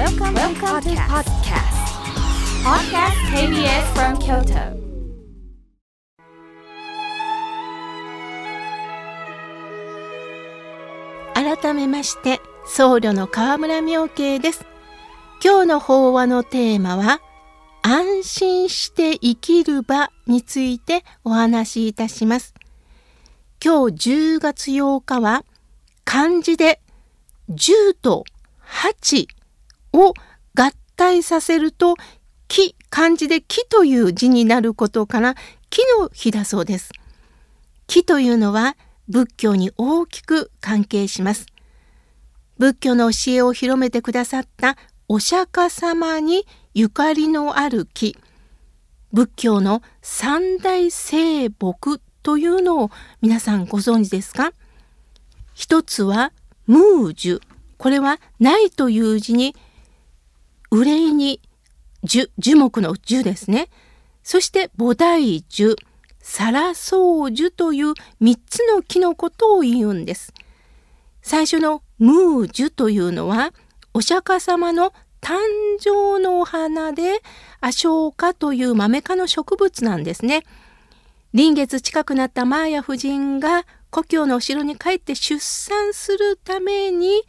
Welcome, Welcome to podcast. Podcast KBS from Kyoto. 改めまして僧侶の河村明慶です今日の法話のテーマは安心して生きる場についてお話しいたします今日10月8日は漢字で10と8を合体させると木漢字で木という字になることから木の日だそうです木というのは仏教に大きく関係します。仏教の教えを広めてくださったお釈迦様にゆかりのある木、仏教の三大聖木というのを皆さんご存知ですか？一つはムージュ。これはないという字に憂いに樹、樹木の樹ですね。そして菩提樹。サラソウジュという3つの木のことを言うんです。最初のムージュというのはお釈迦様の誕生のお花でアショウカというマメ科の植物なんですね。臨月近くなったマーヤ夫人が故郷のお城に帰って出産するために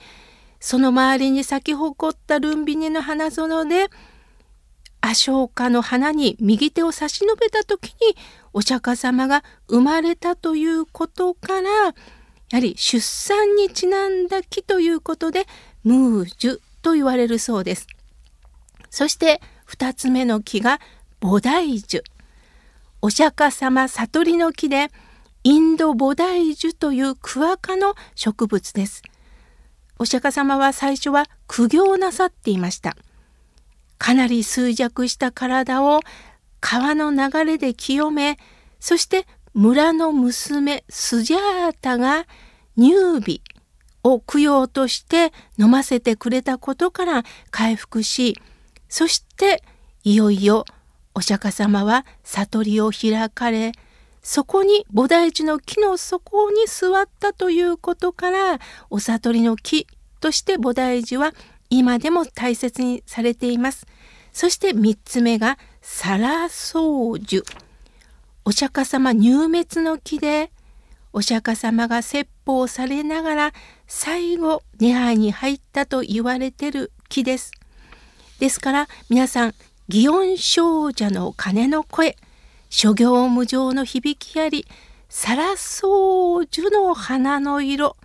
その周りに咲き誇ったルンビニの花園でアショウカの花に右手を差し伸べた時にお釈迦様が生まれたということからやはり出産にちなんだ木ということでムージュと言われるそうです。そして2つ目の木が菩提樹。お釈迦様悟りの木でインド菩提樹というクワ科の植物です。お釈迦様は最初は苦行なさっていました。かなり衰弱した体を川の流れで清めそして村の娘スジャータが乳美を供養として飲ませてくれたことから回復しそしていよいよお釈迦様は悟りを開かれそこに菩提樹の木の底に座ったということからお悟りの木として菩提樹は今でも大切にされています。そして3つ目がサラソウジュ。お釈迦様入滅の木で、お釈迦様が説法されながら最後涅槃に入ったと言われてる木です。ですから皆さん、祇園少女の鐘の声、諸行無常の響きあり、サラソウジュの花の色、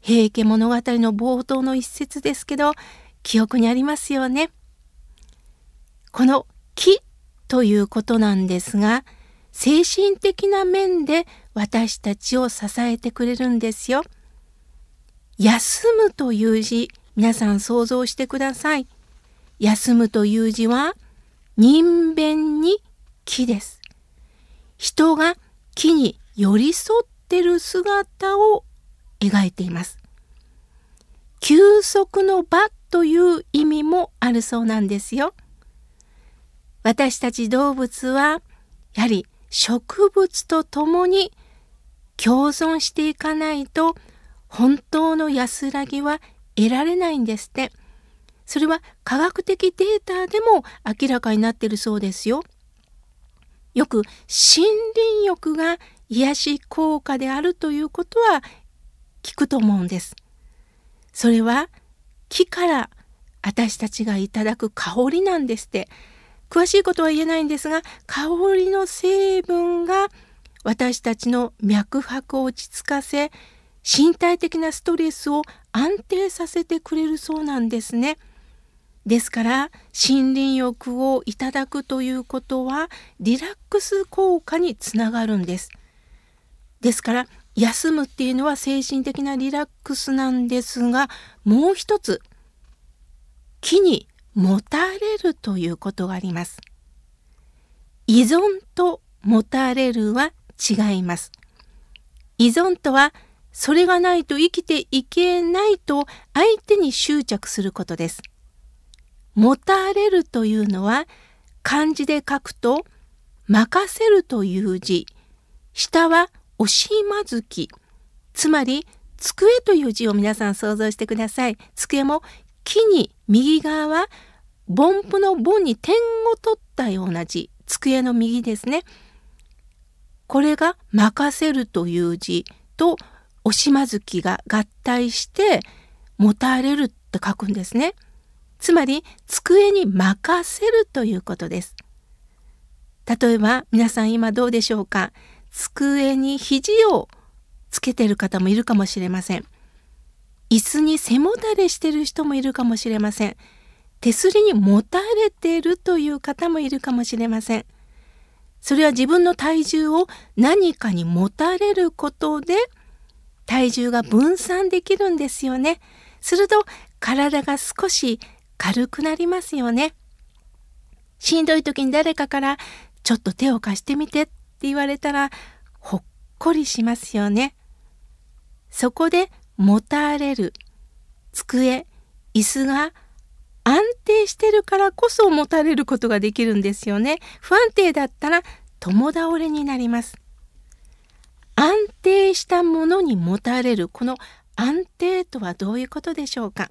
平家物語の冒頭の一節ですけど、記憶にありますよね。この木ということなんですが、精神的な面で私たちを支えてくれるんですよ。休むという字、皆さん想像してください。休むという字は人弁に木です。人が木に寄り添ってる姿を描いています。休息の場という意味もあるそうなんですよ。私たち動物はやはり植物と共に共存していかないと本当の安らぎは得られないんですって。それは科学的データでも明らかになっているそうですよ。よく森林浴が癒し効果であるということは聞くと思うんです。それは木から私たちがいただく香りなんですって詳しいことは言えないんですが香りの成分が私たちの脈拍を落ち着かせ身体的なストレスを安定させてくれるそうなんですね。ですから森林浴をいただくということはリラックス効果につながるんです。ですから休むっていうのは精神的なリラックスなんですがもう一つ木に持たれるということがあります。依存と持たれるは違います。依存とはそれがないと生きていけないと相手に執着することです。持たれるというのは漢字で書くと任せるという字、下は押しまずき、つまり机という字を皆さん想像してください。机も木に右側は盆布の盆に点を取ったような字机の右ですね。これが任せるという字とおしまずきが合体して持たれるって書くんですね。つまり机に任せるということです。例えば皆さん今どうでしょうか？机に肘をつけてる方もいるかもしれません。椅子に背もたれしてる人もいるかもしれません。手すりにもたれているという方もいるかもしれません。それは自分の体重を何かに持たれることで体重が分散できるんですよね。すると体が少し軽くなりますよね。しんどい時に誰かからちょっと手を貸してみてって言われたらほっこりしますよね。そこで持たれる机椅子が安定してるからこそ持たれることができるんですよね。不安定だったら共倒れになります。安定したものに持たれるこの安定とはどういうことでしょうか？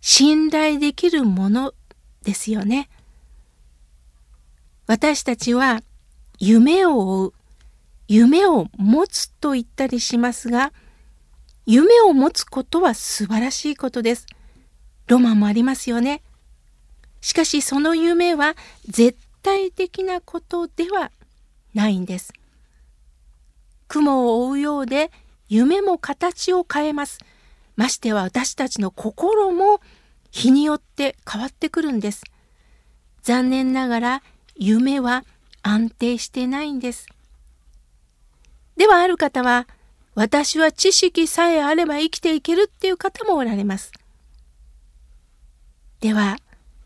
信頼できるものですよね。私たちは夢を追う、夢を持つと言ったりしますが、夢を持つことは素晴らしいことです。ロマンもありますよね。しかしその夢は絶対的なことではないんです。雲を追うようで夢も形を変えます。ましては私たちの心も日によって変わってくるんです。残念ながら夢は安定してないんです。ではある方は私は知識さえあれば生きていけるっていう方もおられます。では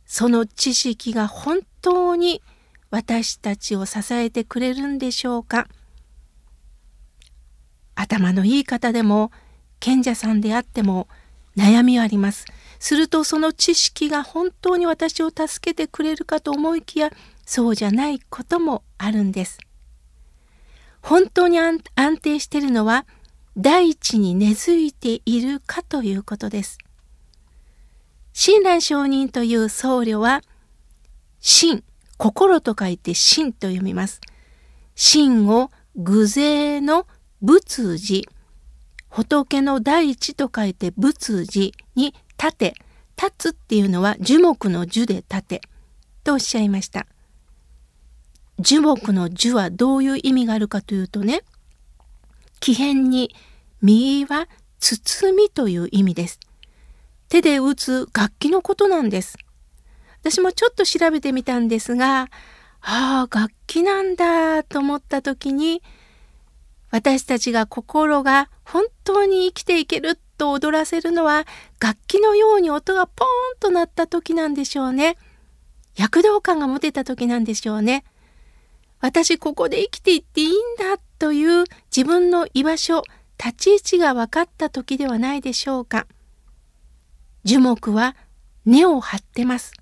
その知識が本当に私たちを支えてくれるんでしょうか頭のいい方でも賢者さんであっても悩みはあります。するとその知識が本当に私を助けてくれるかと思いきやそうじゃないこともあるんです。本当に安定しているのは大地に根付いているかということです。親鸞上人という僧侶は心、心と書いて心と読みます。心を偶然の仏寺、仏の大地と書いて仏寺に立て、立つっていうのは樹木の樹で立てとおっしゃいました。樹木の樹はどういう意味があるかというとね、木片に右は包みという意味です。手で打つ楽器のことなんです。私もちょっと調べてみたんですが、ああ、楽器なんだと思った時に、私たちが心が本当に生きていけると踊らせるのは楽器のように音がポーンと鳴った時なんでしょうね。躍動感が持てた時なんでしょうね。私ここで生きていっていいんだという自分の居場所、立ち位置が分かった時ではないでしょうか。樹木は根を張ってます。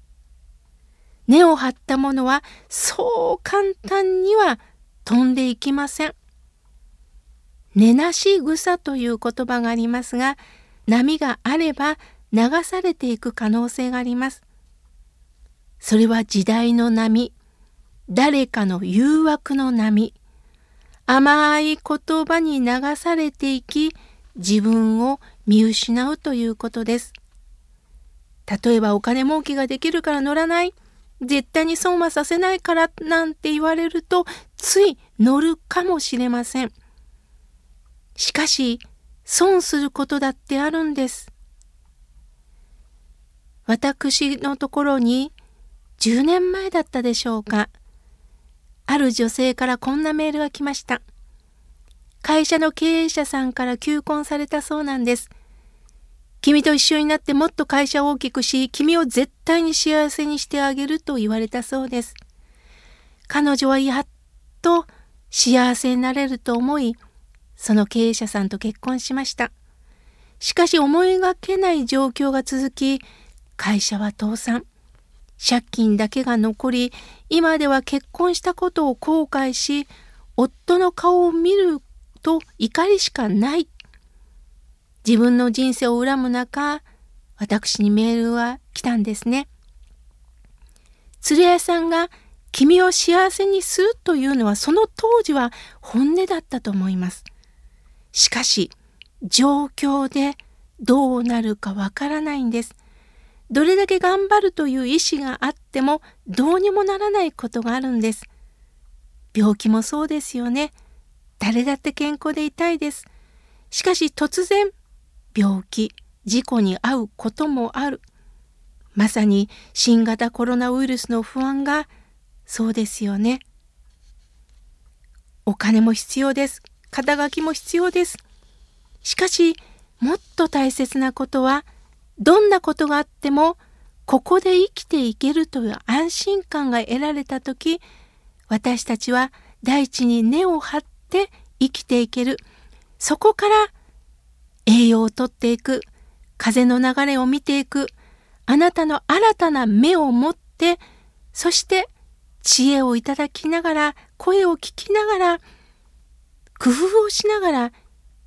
根を張ったものはそう簡単には飛んでいきません。根なし草という言葉がありますが波があれば流されていく可能性があります。それは時代の波誰かの誘惑の波甘い言葉に流されていき自分を見失うということです。例えばお金儲けができるから乗らない絶対に損はさせないからなんて言われるとつい乗るかもしれません。しかし、損することだってあるんです。私のところに10年前だったでしょうか。ある女性からこんなメールが来ました。会社の経営者さんから求婚されたそうなんです。君と一緒になってもっと会社を大きくし、君を絶対に幸せにしてあげると言われたそうです。彼女はやっと幸せになれると思い、その経営者さんと結婚しました。しかし思いがけない状況が続き、会社は倒産。借金だけが残り、今では結婚したことを後悔し、夫の顔を見ると怒りしかない。自分の人生を恨む中、私にメールは来たんですね。鶴屋さんが君を幸せにするというのはその当時は本音だったと思います。しかし状況でどうなるかわからないんです。どれだけ頑張るという意志があってもどうにもならないことがあるんです。病気もそうですよね。誰だって健康でいたいです。しかし突然病気、事故に遭うこともある。まさに新型コロナウイルスの不安がそうですよね。お金も必要です。肩書きも必要です。しかし、もっと大切なことは、どんなことがあっても、ここで生きていけるという安心感が得られたとき、私たちは大地に根を張って生きていける。そこから栄養をとっていく。風の流れを見ていく。あなたの新たな目を持って、そして知恵をいただきながら、声を聞きながら、工夫をしながら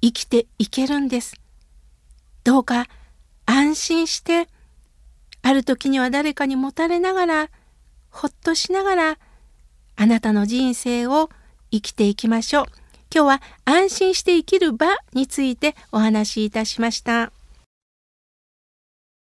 生きていけるんです。どうか安心して、ある時には誰かにもたれながら、ほっとしながら、あなたの人生を生きていきましょう。今日は安心して生きる場についてお話しいたしました。